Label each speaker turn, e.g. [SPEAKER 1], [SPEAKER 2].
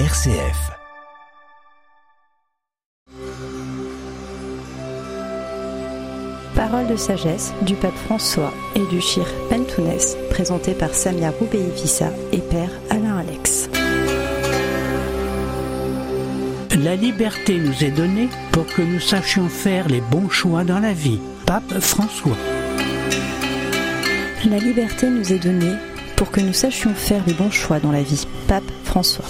[SPEAKER 1] RCF.
[SPEAKER 2] Parole de sagesse du pape François et du Chir Pentounès, présenté par Samia Boubeïfissa et Père Alain Alex.
[SPEAKER 3] La liberté nous est donnée pour que nous sachions faire les bons choix dans la vie. Pape François.
[SPEAKER 2] La liberté nous est donnée pour que nous sachions faire les bons choix dans la vie. Pape François.